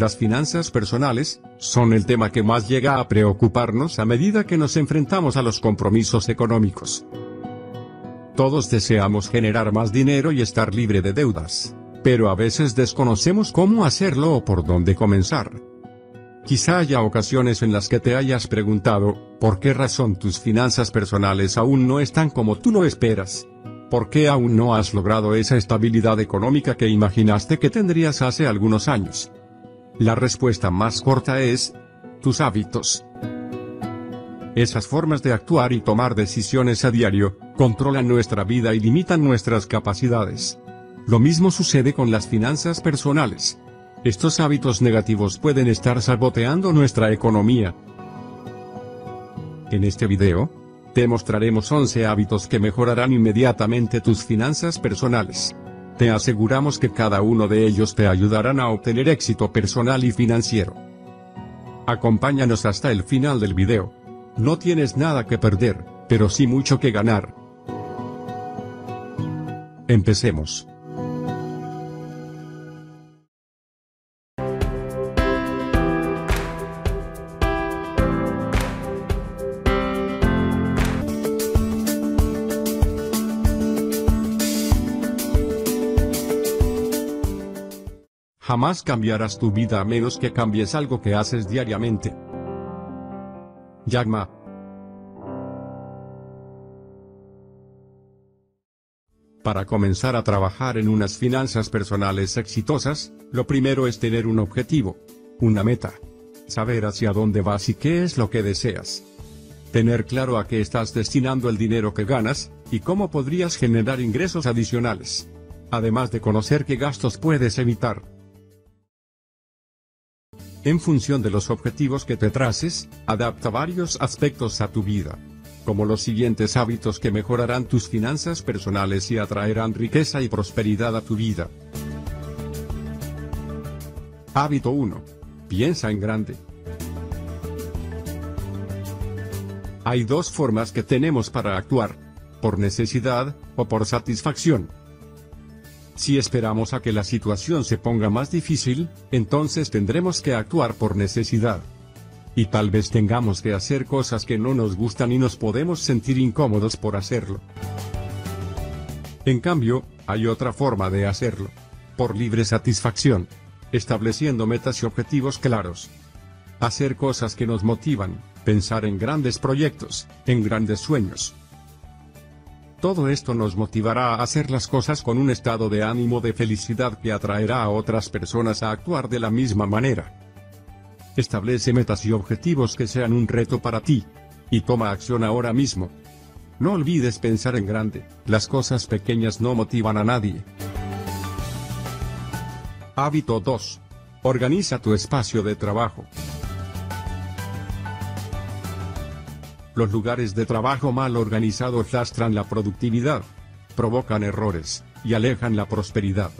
Las finanzas personales, son el tema que más llega a preocuparnos a medida que nos enfrentamos a los compromisos económicos. Todos deseamos generar más dinero y estar libre de deudas, pero a veces desconocemos cómo hacerlo o por dónde comenzar. Quizá haya ocasiones en las que te hayas preguntado, ¿por qué razón tus finanzas personales aún no están como tú lo esperas? ¿Por qué aún no has logrado esa estabilidad económica que imaginaste que tendrías hace algunos años? La respuesta más corta es, tus hábitos. Esas formas de actuar y tomar decisiones a diario, controlan nuestra vida y limitan nuestras capacidades. Lo mismo sucede con las finanzas personales. Estos hábitos negativos pueden estar saboteando nuestra economía. En este video, te mostraremos 11 hábitos que mejorarán inmediatamente tus finanzas personales. Te aseguramos que cada uno de ellos te ayudarán a obtener éxito personal y financiero. Acompáñanos hasta el final del video. No tienes nada que perder, pero sí mucho que ganar. Empecemos. Jamás cambiarás tu vida a menos que cambies algo que haces diariamente. Yagma. Para comenzar a trabajar en unas finanzas personales exitosas, lo primero es tener un objetivo, una meta. Saber hacia dónde vas y qué es lo que deseas. Tener claro a qué estás destinando el dinero que ganas, y cómo podrías generar ingresos adicionales. Además de conocer qué gastos puedes evitar. En función de los objetivos que te traces, adapta varios aspectos a tu vida. Como los siguientes hábitos que mejorarán tus finanzas personales y atraerán riqueza y prosperidad a tu vida. Hábito 1. Piensa en grande. Hay dos formas que tenemos para actuar. Por necesidad, o por satisfacción. Si esperamos a que la situación se ponga más difícil, entonces tendremos que actuar por necesidad. Y tal vez tengamos que hacer cosas que no nos gustan y nos podemos sentir incómodos por hacerlo. En cambio, hay otra forma de hacerlo. Por libre satisfacción. Estableciendo metas y objetivos claros. Hacer cosas que nos motivan, pensar en grandes proyectos, en grandes sueños. Todo esto nos motivará a hacer las cosas con un estado de ánimo de felicidad que atraerá a otras personas a actuar de la misma manera. Establece metas y objetivos que sean un reto para ti. Y toma acción ahora mismo. No olvides pensar en grande, las cosas pequeñas no motivan a nadie. Hábito 2. Organiza tu espacio de trabajo. Los lugares de trabajo mal organizados lastran la productividad, provocan errores, y alejan la prosperidad.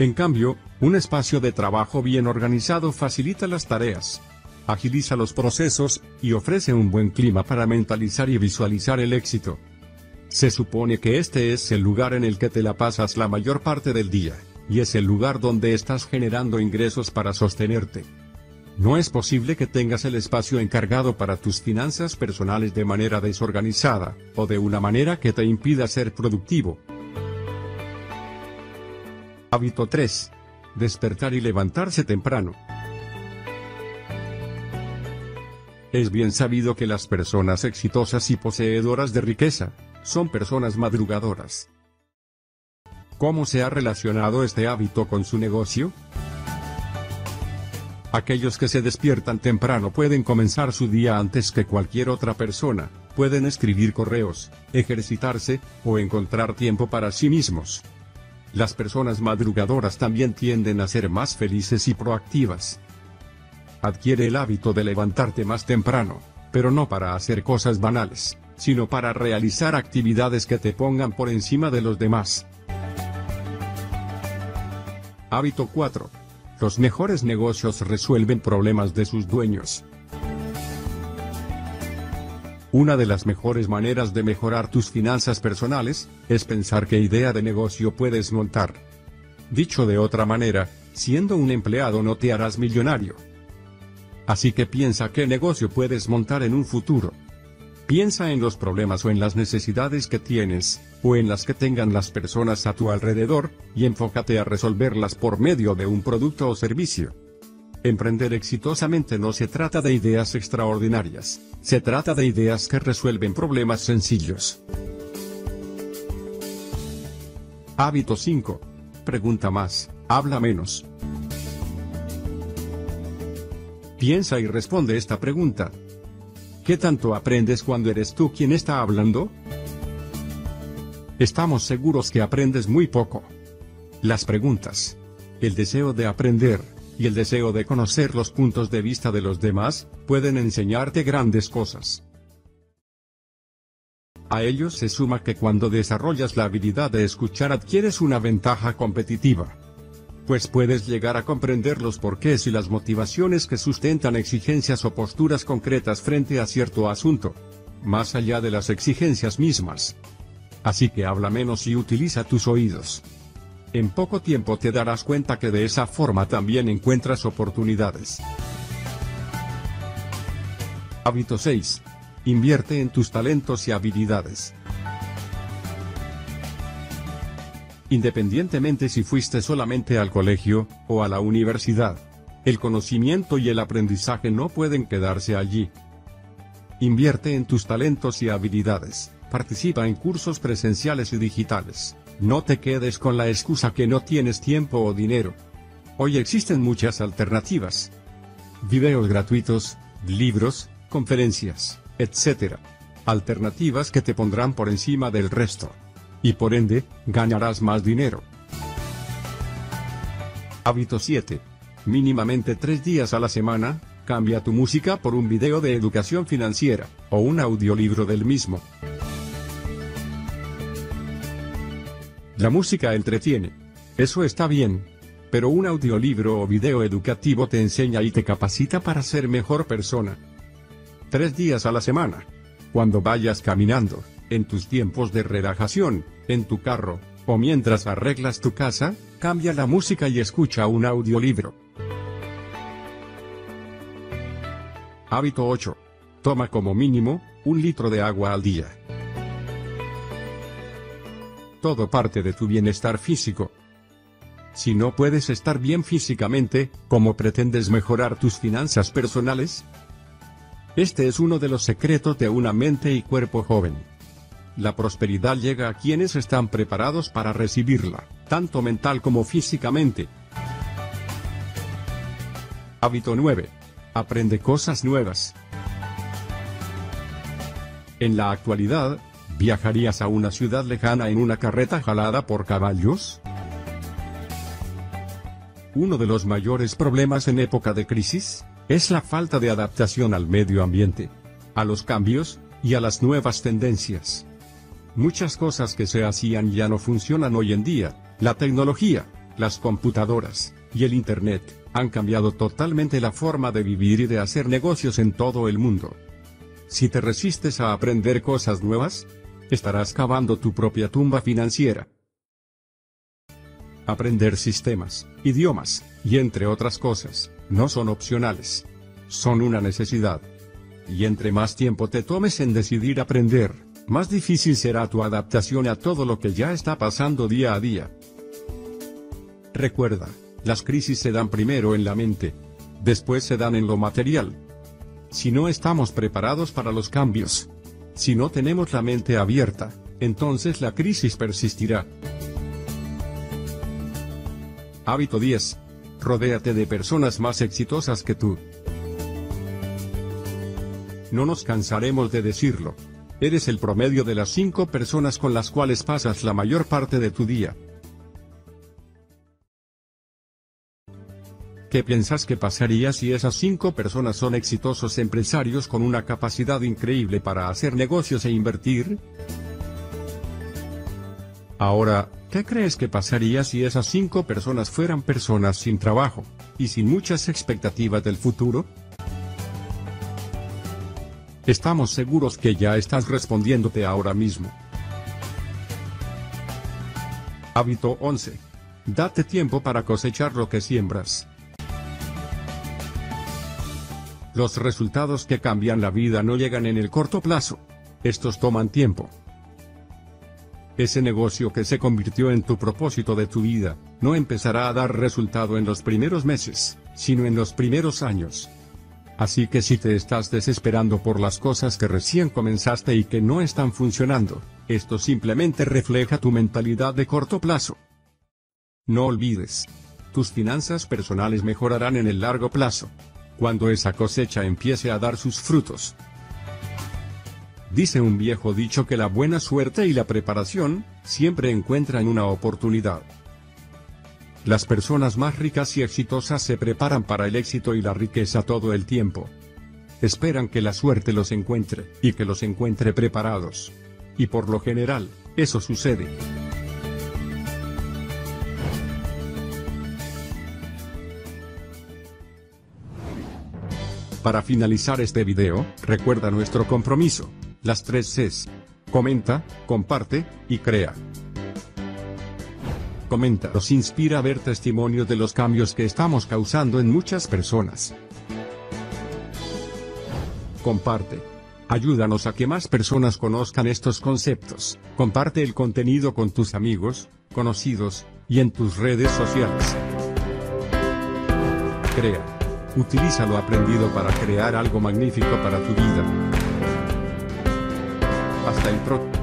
En cambio, un espacio de trabajo bien organizado facilita las tareas, agiliza los procesos, y ofrece un buen clima para mentalizar y visualizar el éxito. Se supone que este es el lugar en el que te la pasas la mayor parte del día, y es el lugar donde estás generando ingresos para sostenerte. No es posible que tengas el espacio encargado para tus finanzas personales de manera desorganizada, o de una manera que te impida ser productivo. Hábito 3. Despertar y levantarse temprano. Es bien sabido que las personas exitosas y poseedoras de riqueza, son personas madrugadoras. ¿Cómo se ha relacionado este hábito con su negocio? Aquellos que se despiertan temprano pueden comenzar su día antes que cualquier otra persona, pueden escribir correos, ejercitarse, o encontrar tiempo para sí mismos. Las personas madrugadoras también tienden a ser más felices y proactivas. Adquiere el hábito de levantarte más temprano, pero no para hacer cosas banales, sino para realizar actividades que te pongan por encima de los demás. Hábito 4 los mejores negocios resuelven problemas de sus dueños. Una de las mejores maneras de mejorar tus finanzas personales, es pensar qué idea de negocio puedes montar. Dicho de otra manera, Siendo un empleado no te harás millonario. Así que piensa qué negocio puedes montar en un futuro. Piensa en los problemas o en las necesidades que tienes, o en las que tengan las personas a tu alrededor, y enfócate a resolverlas por medio de un producto o servicio. Emprender exitosamente no se trata de ideas extraordinarias, se trata de ideas que resuelven problemas sencillos. Hábito 5. Pregunta más, habla menos. Piensa y responde esta pregunta. ¿Qué tanto aprendes cuando eres tú quien está hablando? Estamos seguros que aprendes muy poco. Las preguntas, el deseo de aprender, y el deseo de conocer los puntos de vista de los demás, pueden enseñarte grandes cosas. A ello se suma que cuando desarrollas la habilidad de escuchar adquieres una ventaja competitiva pues puedes llegar a comprender los porqués y las motivaciones que sustentan exigencias o posturas concretas frente a cierto asunto, más allá de las exigencias mismas. Así que habla menos y utiliza tus oídos. En poco tiempo te darás cuenta que de esa forma también encuentras oportunidades. Hábito 6. Invierte en tus talentos y habilidades. Independientemente si fuiste solamente al colegio, o a la universidad. El conocimiento y el aprendizaje no pueden quedarse allí. Invierte en tus talentos y habilidades, participa en cursos presenciales y digitales. No te quedes con la excusa que no tienes tiempo o dinero. Hoy existen muchas alternativas. Videos gratuitos, libros, conferencias, etc. Alternativas que te pondrán por encima del resto y por ende, ganarás más dinero. Hábito 7. Mínimamente 3 días a la semana, cambia tu música por un video de educación financiera, o un audiolibro del mismo. La música entretiene. Eso está bien. Pero un audiolibro o video educativo te enseña y te capacita para ser mejor persona. Tres días a la semana. Cuando vayas caminando, en tus tiempos de relajación, en tu carro, o mientras arreglas tu casa, cambia la música y escucha un audiolibro. Hábito 8. Toma como mínimo, un litro de agua al día. Todo parte de tu bienestar físico. Si no puedes estar bien físicamente, ¿cómo pretendes mejorar tus finanzas personales? Este es uno de los secretos de una mente y cuerpo joven. La prosperidad llega a quienes están preparados para recibirla, tanto mental como físicamente. Hábito 9. Aprende cosas nuevas. En la actualidad, ¿viajarías a una ciudad lejana en una carreta jalada por caballos? Uno de los mayores problemas en época de crisis, es la falta de adaptación al medio ambiente, a los cambios, y a las nuevas tendencias. Muchas cosas que se hacían ya no funcionan hoy en día. La tecnología, las computadoras, y el Internet, han cambiado totalmente la forma de vivir y de hacer negocios en todo el mundo. Si te resistes a aprender cosas nuevas, estarás cavando tu propia tumba financiera. Aprender sistemas, idiomas, y entre otras cosas, no son opcionales. Son una necesidad. Y entre más tiempo te tomes en decidir aprender, más difícil será tu adaptación a todo lo que ya está pasando día a día. Recuerda, las crisis se dan primero en la mente. Después se dan en lo material. Si no estamos preparados para los cambios, si no tenemos la mente abierta, entonces la crisis persistirá. Hábito 10. Rodéate de personas más exitosas que tú. No nos cansaremos de decirlo, Eres el promedio de las cinco personas con las cuales pasas la mayor parte de tu día. ¿Qué piensas que pasaría si esas cinco personas son exitosos empresarios con una capacidad increíble para hacer negocios e invertir? Ahora, ¿qué crees que pasaría si esas cinco personas fueran personas sin trabajo, y sin muchas expectativas del futuro? Estamos seguros que ya estás respondiéndote ahora mismo. Hábito 11. Date tiempo para cosechar lo que siembras. Los resultados que cambian la vida no llegan en el corto plazo. Estos toman tiempo. Ese negocio que se convirtió en tu propósito de tu vida, no empezará a dar resultado en los primeros meses, sino en los primeros años. Así que si te estás desesperando por las cosas que recién comenzaste y que no están funcionando, esto simplemente refleja tu mentalidad de corto plazo. No olvides. Tus finanzas personales mejorarán en el largo plazo cuando esa cosecha empiece a dar sus frutos. Dice un viejo dicho que la buena suerte y la preparación, siempre encuentran una oportunidad. Las personas más ricas y exitosas se preparan para el éxito y la riqueza todo el tiempo. Esperan que la suerte los encuentre, y que los encuentre preparados. Y por lo general, eso sucede. Para finalizar este video, recuerda nuestro compromiso. Las tres Cs. Comenta, comparte, y crea. Comenta nos inspira a ver testimonios de los cambios que estamos causando en muchas personas. Comparte. Ayúdanos a que más personas conozcan estos conceptos. Comparte el contenido con tus amigos, conocidos, y en tus redes sociales. Crea. Utiliza lo aprendido para crear algo magnífico para tu vida. Hasta el próximo.